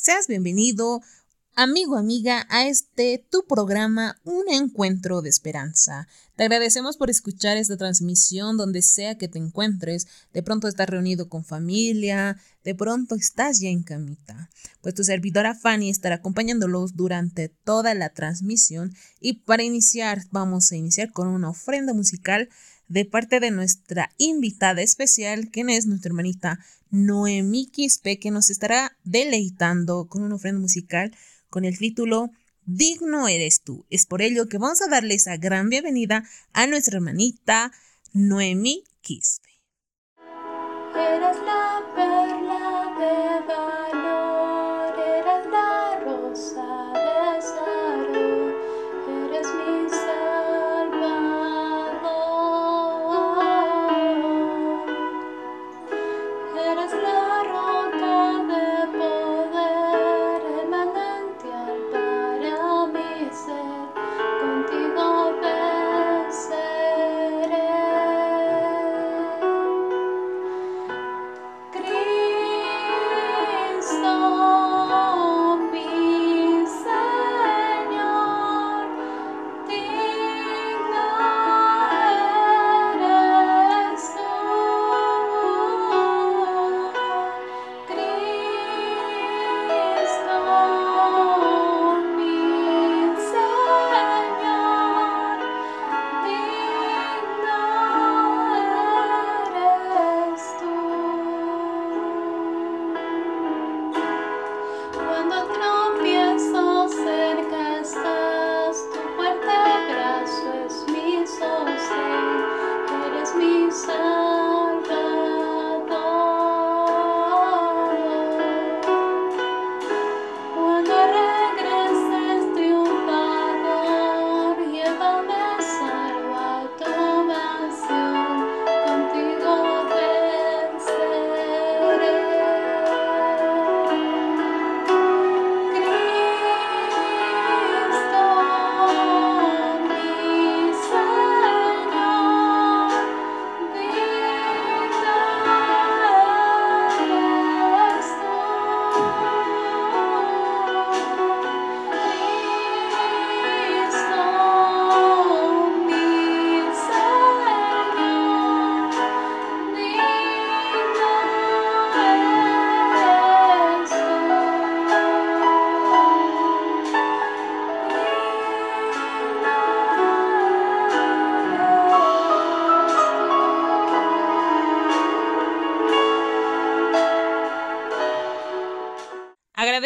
Seas bienvenido, amigo, amiga, a este tu programa Un Encuentro de Esperanza. Te agradecemos por escuchar esta transmisión donde sea que te encuentres. De pronto estás reunido con familia, de pronto estás ya en camita. Pues tu servidora Fanny estará acompañándolos durante toda la transmisión y para iniciar vamos a iniciar con una ofrenda musical de parte de nuestra invitada especial, quien es nuestra hermanita Noemí Quispe, que nos estará deleitando con una ofrenda musical con el título Digno eres tú. Es por ello que vamos a darle esa gran bienvenida a nuestra hermanita Noemí Quispe.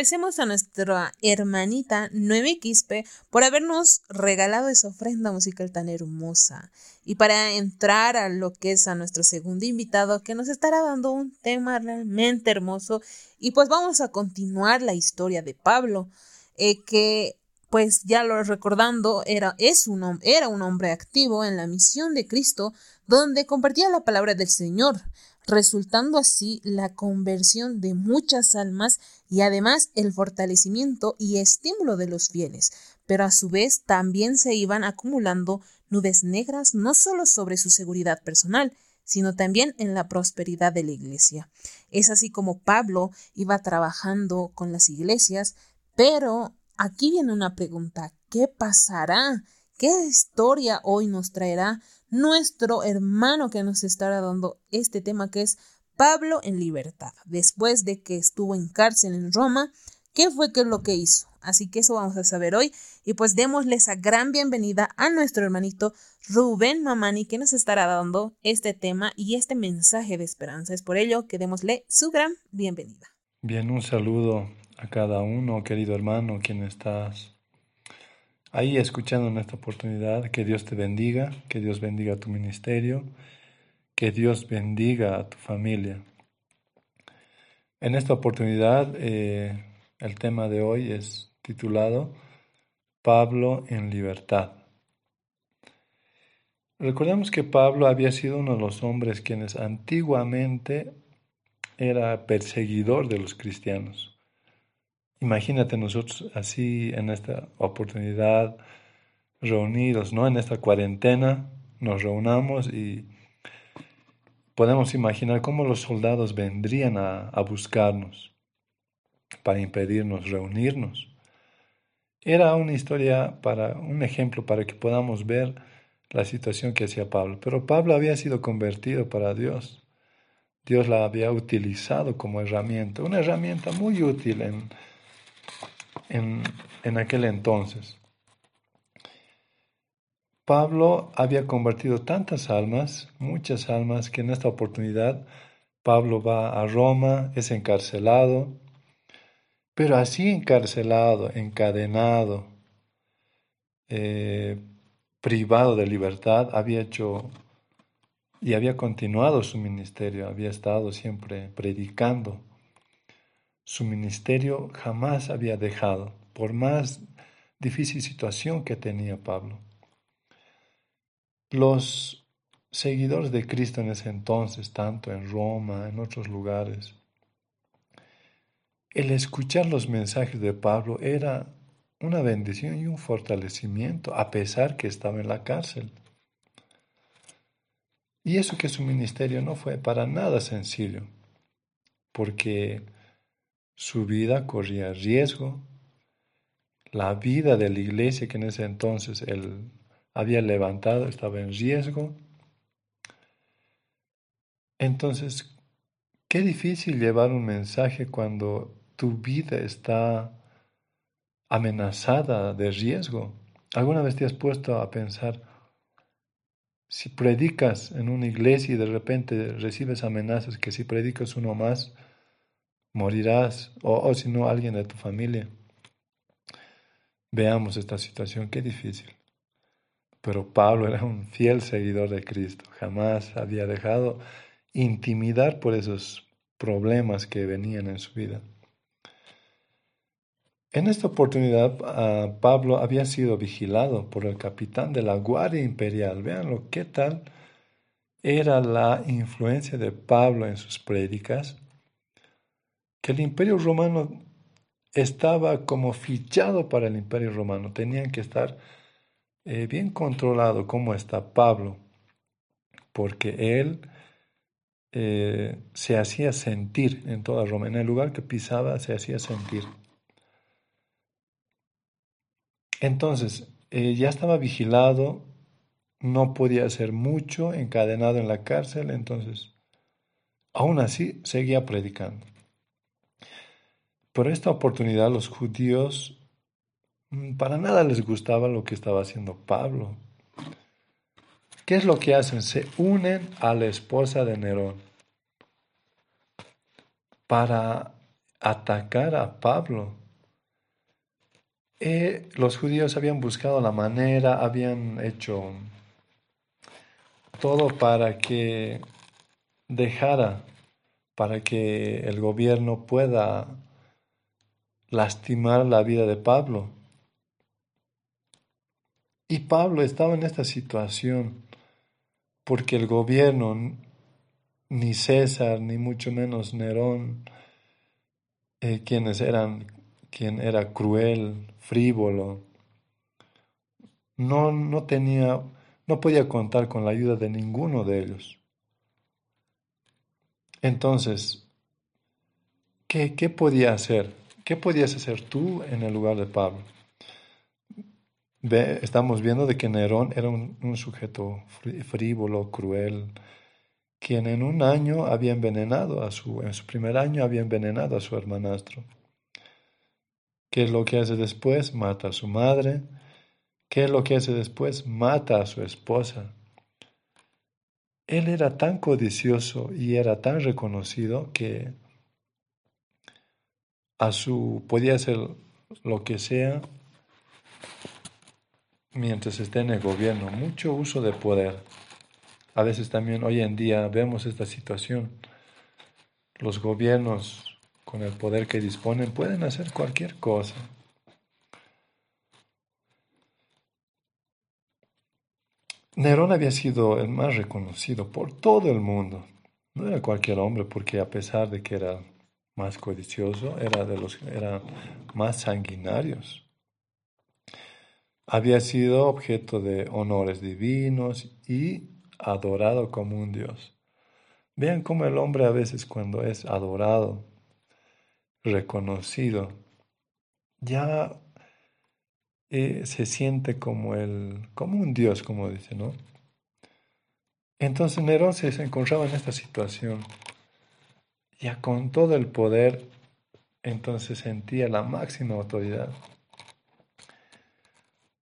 Agradecemos a nuestra hermanita Noemi Quispe por habernos regalado esa ofrenda musical tan hermosa. Y para entrar a lo que es a nuestro segundo invitado, que nos estará dando un tema realmente hermoso. Y pues vamos a continuar la historia de Pablo, eh, que pues ya lo recordando, era, es un, era un hombre activo en la misión de Cristo, donde compartía la palabra del Señor, resultando así la conversión de muchas almas y además el fortalecimiento y estímulo de los fieles. Pero a su vez también se iban acumulando nubes negras no solo sobre su seguridad personal, sino también en la prosperidad de la iglesia. Es así como Pablo iba trabajando con las iglesias, pero aquí viene una pregunta, ¿qué pasará? ¿Qué historia hoy nos traerá nuestro hermano que nos estará dando este tema que es Pablo en libertad? Después de que estuvo en cárcel en Roma, ¿qué fue que lo que hizo? Así que eso vamos a saber hoy y pues démosle esa gran bienvenida a nuestro hermanito Rubén Mamani que nos estará dando este tema y este mensaje de esperanza. Es por ello que démosle su gran bienvenida. Bien, un saludo a cada uno, querido hermano, quien estás ahí escuchando en esta oportunidad. Que Dios te bendiga, que Dios bendiga tu ministerio, que Dios bendiga a tu familia. En esta oportunidad, eh, el tema de hoy es titulado Pablo en libertad. Recordemos que Pablo había sido uno de los hombres quienes antiguamente era perseguidor de los cristianos. Imagínate nosotros así en esta oportunidad reunidos, ¿no? En esta cuarentena nos reunamos y podemos imaginar cómo los soldados vendrían a, a buscarnos. para impedirnos reunirnos. Era una historia para un ejemplo para que podamos ver la situación que hacía Pablo. Pero Pablo había sido convertido para Dios. Dios la había utilizado como herramienta, una herramienta muy útil en, en, en aquel entonces. Pablo había convertido tantas almas, muchas almas, que en esta oportunidad Pablo va a Roma, es encarcelado, pero así encarcelado, encadenado, eh, privado de libertad, había hecho y había continuado su ministerio, había estado siempre predicando. Su ministerio jamás había dejado, por más difícil situación que tenía Pablo. Los seguidores de Cristo en ese entonces, tanto en Roma, en otros lugares, el escuchar los mensajes de Pablo era una bendición y un fortalecimiento, a pesar que estaba en la cárcel. Y eso que su ministerio no fue para nada sencillo, porque su vida corría riesgo, la vida de la iglesia que en ese entonces él había levantado estaba en riesgo. Entonces, qué difícil llevar un mensaje cuando tu vida está amenazada de riesgo. ¿Alguna vez te has puesto a pensar, si predicas en una iglesia y de repente recibes amenazas que si predicas uno más, morirás, o, si no, alguien de tu familia? Veamos esta situación, qué difícil. Pero Pablo era un fiel seguidor de Cristo, jamás había dejado intimidar por esos problemas que venían en su vida. En esta oportunidad, ah, Pablo había sido vigilado por el capitán de la Guardia Imperial. Veanlo, qué tal era la influencia de Pablo en sus prédicas, que el imperio romano estaba como fichado para el imperio romano. Tenían que estar eh, bien controlado cómo está Pablo, porque él eh, se hacía sentir en toda Roma. En el lugar que pisaba se hacía sentir. Entonces, eh, ya estaba vigilado, no podía hacer mucho, encadenado en la cárcel, entonces, aún así, seguía predicando. Por esta oportunidad los judíos mm, para nada les gustaba lo que estaba haciendo Pablo. ¿Qué es lo que hacen? Se unen a la esposa de Nerón para atacar a Pablo. Eh, los judíos habían buscado la manera, habían hecho todo para que dejara, para que el gobierno pueda lastimar la vida de Pablo. Y Pablo estaba en esta situación porque el gobierno, ni César, ni mucho menos Nerón, eh, quienes eran quien era cruel, frívolo, no, no tenía, no podía contar con la ayuda de ninguno de ellos. Entonces, ¿qué, qué podía hacer? ¿Qué podías hacer tú en el lugar de Pablo? Ve, estamos viendo de que Nerón era un, sujeto frívolo, cruel, quien en un año había envenenado a su, en su primer año había envenenado a su hermanastro. ¿Qué es lo que hace después? Mata a su madre. ¿Qué es lo que hace después? Mata a su esposa. Él era tan codicioso y era tan reconocido que a su podía hacer lo que sea mientras esté en el gobierno, mucho uso de poder. A veces también hoy en día vemos esta situación. Los gobiernos con el poder que disponen, pueden hacer cualquier cosa. Nerón había sido el más reconocido por todo el mundo. No era cualquier hombre, porque a pesar de que era más codicioso, era de los eran más sanguinarios. Había sido objeto de honores divinos y adorado como un dios. Vean cómo el hombre a veces cuando es adorado reconocido, ya eh, se siente como, el, como un dios, como dice, ¿no? Entonces Nerón se encontraba en esta situación, ya con todo el poder, entonces sentía la máxima autoridad.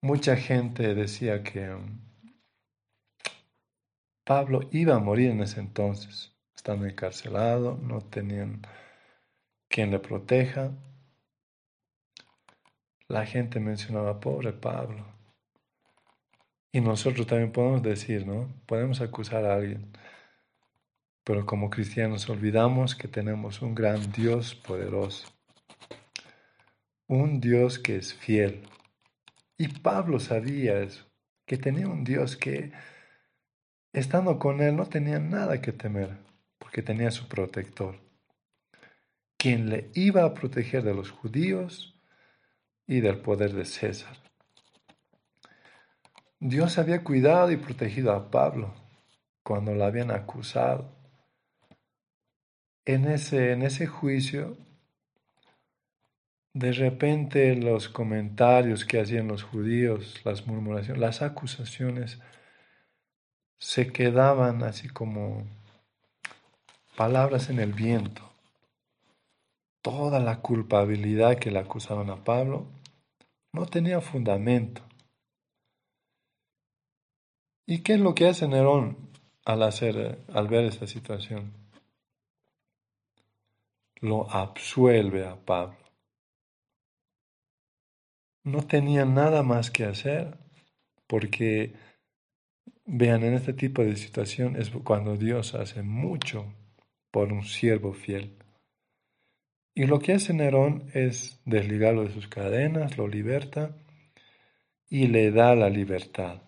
Mucha gente decía que um, Pablo iba a morir en ese entonces, estando encarcelado, no tenían quien le proteja. La gente mencionaba, pobre Pablo. Y nosotros también podemos decir, ¿no? Podemos acusar a alguien. Pero como cristianos olvidamos que tenemos un gran Dios poderoso. Un Dios que es fiel. Y Pablo sabía eso, que tenía un Dios que, estando con él, no tenía nada que temer, porque tenía su protector, quien le iba a proteger de los judíos y del poder de César. Dios había cuidado y protegido a Pablo cuando lo habían acusado. En ese, en ese juicio, de repente los comentarios que hacían los judíos, las murmuraciones, las acusaciones, se quedaban así como palabras en el viento. Toda la culpabilidad que le acusaban a Pablo no tenía fundamento. ¿Y qué es lo que hace Nerón al, hacer, al ver esta situación? Lo absuelve a Pablo no tenía nada más que hacer, porque vean, en este tipo de situación es cuando Dios hace mucho por un siervo fiel. Y lo que hace Nerón es desligarlo de sus cadenas, lo liberta y le da la libertad.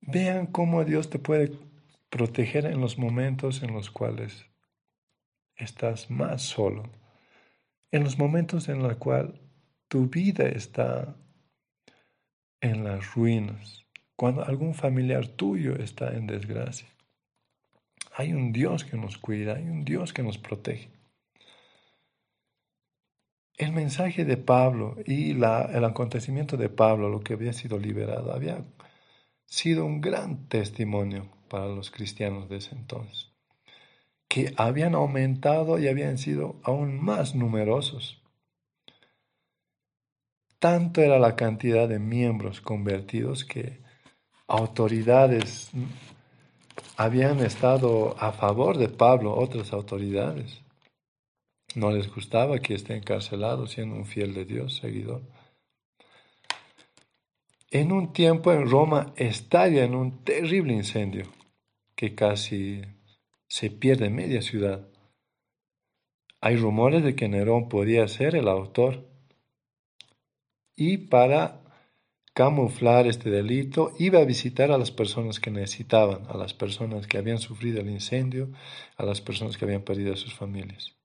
Vean cómo Dios te puede proteger en los momentos en los cuales estás más solo en los momentos en los cuales tu vida está en las ruinas, cuando algún familiar tuyo está en desgracia. Hay un Dios que nos cuida, hay un Dios que nos protege. El mensaje de Pablo y el acontecimiento de Pablo, lo que había sido liberado, había sido un gran testimonio para los cristianos de ese entonces que habían aumentado y habían sido aún más numerosos. Tanto era la cantidad de miembros convertidos que autoridades habían estado a favor de Pablo, otras autoridades. No les gustaba que esté encarcelado siendo un fiel de Dios, seguidor. En un tiempo en Roma estalla en un terrible incendio que casi se pierde media ciudad. Hay rumores de que Nerón podía ser el autor. Y para camuflar este delito, iba a visitar a las personas que necesitaban, a las personas que habían sufrido el incendio, a las personas que habían perdido a sus familias.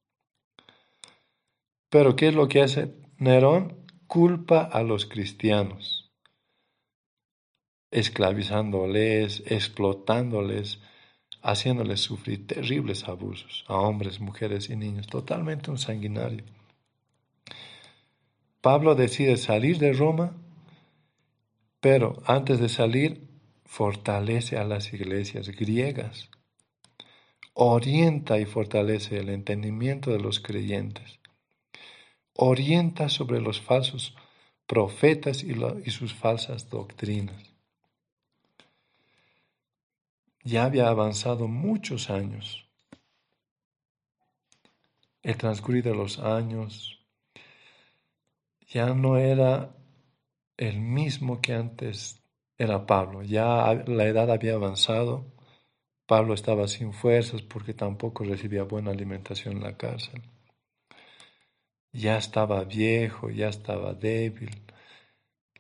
Pero ¿qué es lo que hace Nerón? Culpa a los cristianos, esclavizándoles, explotándoles, haciéndoles sufrir terribles abusos a hombres, mujeres y niños, totalmente un sanguinario. Pablo decide salir de Roma, pero antes de salir fortalece a las iglesias griegas, orienta y fortalece el entendimiento de los creyentes, orienta sobre los falsos profetas y, y sus falsas doctrinas ya había avanzado muchos años. El transcurrir de los años ya no era el mismo que antes era Pablo. Ya la edad había avanzado. Pablo estaba sin fuerzas porque tampoco recibía buena alimentación en la cárcel. Ya estaba viejo, ya estaba débil.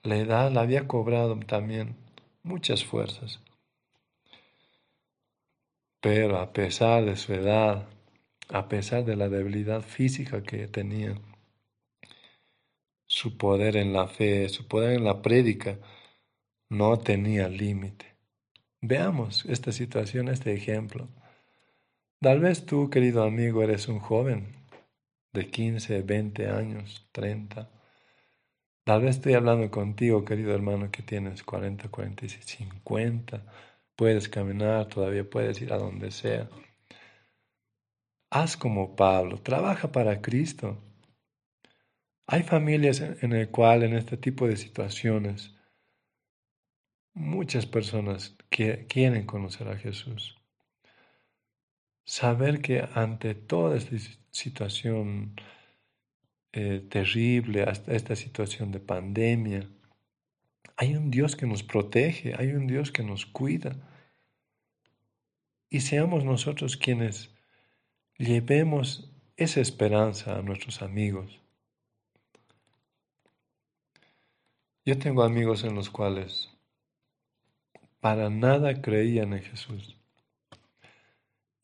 La edad le había cobrado también muchas fuerzas. Pero a pesar de su edad, a pesar de la debilidad física que tenía, su poder en la fe, su poder en la prédica, no tenía límite. Veamos esta situación, este ejemplo. Tal vez tú, querido amigo, eres un joven de 15, 20 años, 30. Tal vez estoy hablando contigo, querido hermano, que tienes 40, 46, 50. Puedes caminar, todavía puedes ir a donde sea. Haz como Pablo, trabaja para Cristo. Hay familias en el cual en este tipo de situaciones muchas personas quieren conocer a Jesús. Saber que ante toda esta situación eh, terrible, hasta esta situación de pandemia. Hay un Dios que nos protege, hay un Dios que nos cuida. Y seamos nosotros quienes llevemos esa esperanza a nuestros amigos. Yo tengo amigos en los cuales para nada creían en Jesús.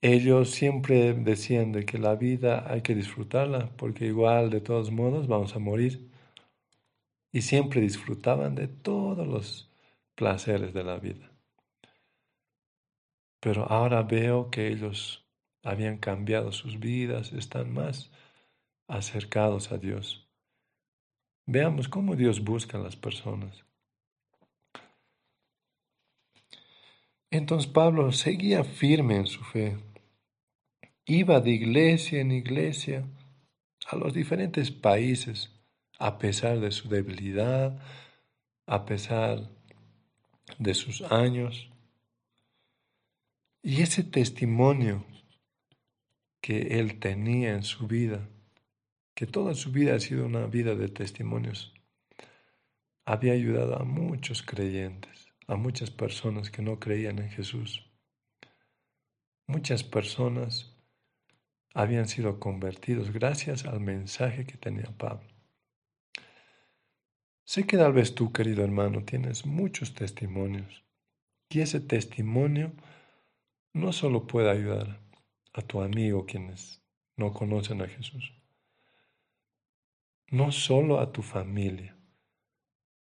Ellos siempre decían de que la vida hay que disfrutarla, porque igual de todos modos vamos a morir. Y siempre disfrutaban de todos los placeres de la vida. Pero ahora veo que ellos habían cambiado sus vidas, están más acercados a Dios. Veamos cómo Dios busca a las personas. Entonces Pablo seguía firme en su fe iba de iglesia en iglesia a los diferentes países, a pesar de su debilidad, a pesar de sus años. Y ese testimonio que él tenía en su vida, que toda su vida ha sido una vida de testimonios, había ayudado a muchos creyentes, a muchas personas que no creían en Jesús. Muchas personas habían sido convertidos gracias al mensaje que tenía Pablo. Sé que tal vez tú, querido hermano, tienes muchos testimonios y ese testimonio no solo puede ayudar a tu amigo quienes no conocen a Jesús, no solo a tu familia,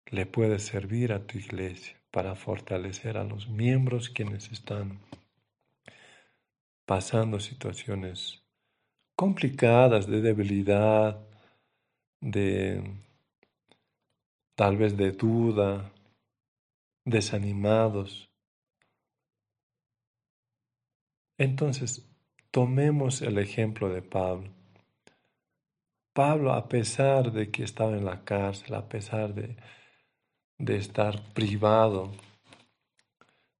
le puede servir a tu iglesia para fortalecer a los miembros quienes están pasando situaciones complicadas de debilidad, de tal vez de duda, desanimados. Entonces, tomemos el ejemplo de Pablo. Pablo, a pesar de que estaba en la cárcel, a pesar de, de estar privado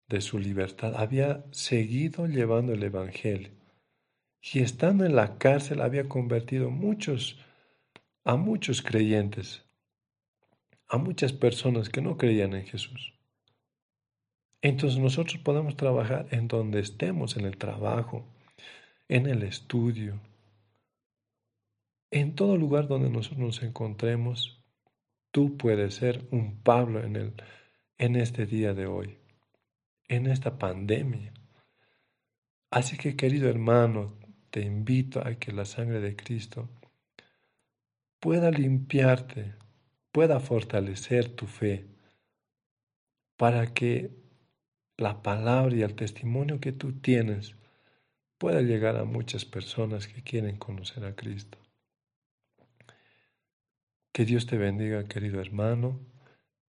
de su libertad, había seguido llevando el Evangelio y estando en la cárcel había convertido muchos, a muchos creyentes, a muchas personas que no creían en Jesús. Entonces nosotros podemos trabajar en donde estemos, en el trabajo, en el estudio, en todo lugar donde nosotros nos encontremos, tú puedes ser un Pablo en, el, en este día de hoy, en esta pandemia. Así que querido hermano, te invito a que la sangre de Cristo pueda limpiarte, pueda fortalecer tu fe, para que la palabra y el testimonio que tú tienes pueda llegar a muchas personas que quieren conocer a Cristo. Que Dios te bendiga, querido hermano,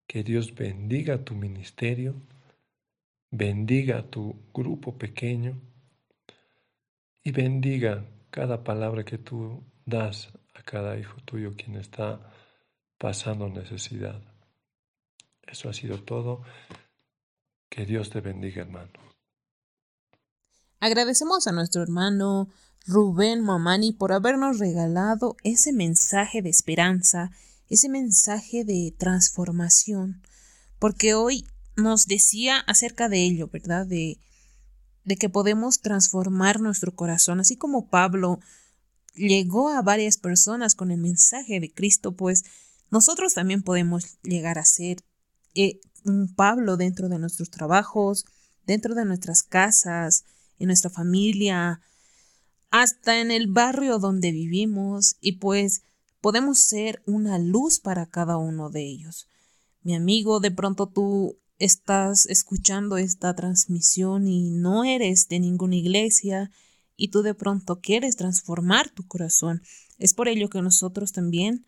que Dios bendiga tu ministerio, bendiga tu grupo pequeño. Y bendiga cada palabra que tú das a cada hijo tuyo quien está pasando necesidad. Eso ha sido todo. Que Dios te bendiga, hermano. Agradecemos a nuestro hermano Rubén Mamani por habernos regalado ese mensaje de esperanza, ese mensaje de transformación, porque hoy nos decía acerca de ello, ¿verdad? De de que podemos transformar nuestro corazón, así como Pablo llegó a varias personas con el mensaje de Cristo, pues nosotros también podemos llegar a ser eh, un Pablo dentro de nuestros trabajos, dentro de nuestras casas, en nuestra familia, hasta en el barrio donde vivimos y pues podemos ser una luz para cada uno de ellos. Mi amigo, de pronto tú estás escuchando esta transmisión y no eres de ninguna iglesia y tú de pronto quieres transformar tu corazón. Es por ello que nosotros también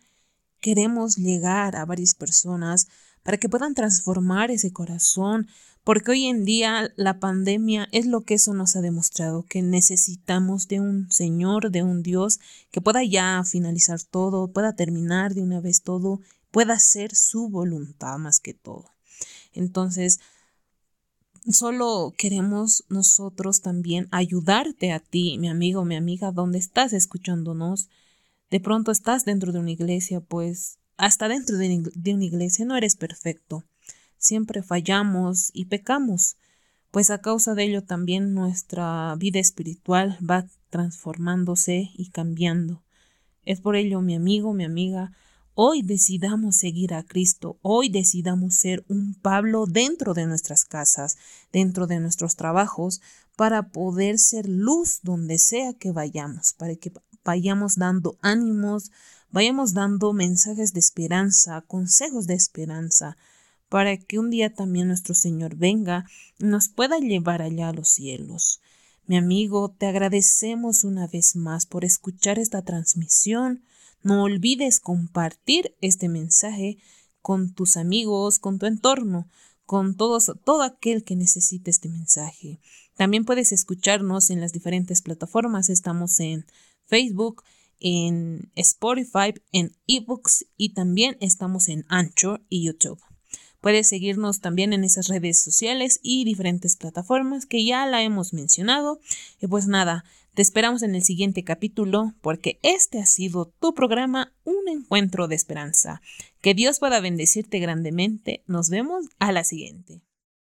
queremos llegar a varias personas para que puedan transformar ese corazón, porque hoy en día la pandemia es lo que eso nos ha demostrado, que necesitamos de un Señor, de un Dios que pueda ya finalizar todo, pueda terminar de una vez todo, pueda ser su voluntad más que todo. Entonces, solo queremos nosotros también ayudarte a ti, mi amigo, mi amiga, donde estás escuchándonos. De pronto estás dentro de una iglesia, pues hasta dentro de, una iglesia no eres perfecto. Siempre fallamos y pecamos, pues a causa de ello también nuestra vida espiritual va transformándose y cambiando. Es por ello, mi amigo, mi amiga, hoy decidamos seguir a Cristo, hoy decidamos ser un Pablo dentro de nuestras casas, dentro de nuestros trabajos, para poder ser luz donde sea que vayamos, para que vayamos dando ánimos, vayamos dando mensajes de esperanza, consejos de esperanza, para que un día también nuestro Señor venga y nos pueda llevar allá a los cielos. Mi amigo, te agradecemos una vez más por escuchar esta transmisión. No olvides compartir este mensaje con tus amigos, con tu entorno, con todos, todo aquel que necesite este mensaje. También puedes escucharnos en las diferentes plataformas. Estamos en Facebook, en Spotify, en eBooks y también estamos en Anchor y YouTube. Puedes seguirnos también en esas redes sociales y diferentes plataformas que ya la hemos mencionado. Y pues nada, te esperamos en el siguiente capítulo porque este ha sido tu programa Un encuentro de esperanza. Que Dios pueda bendecirte grandemente. Nos vemos a la siguiente.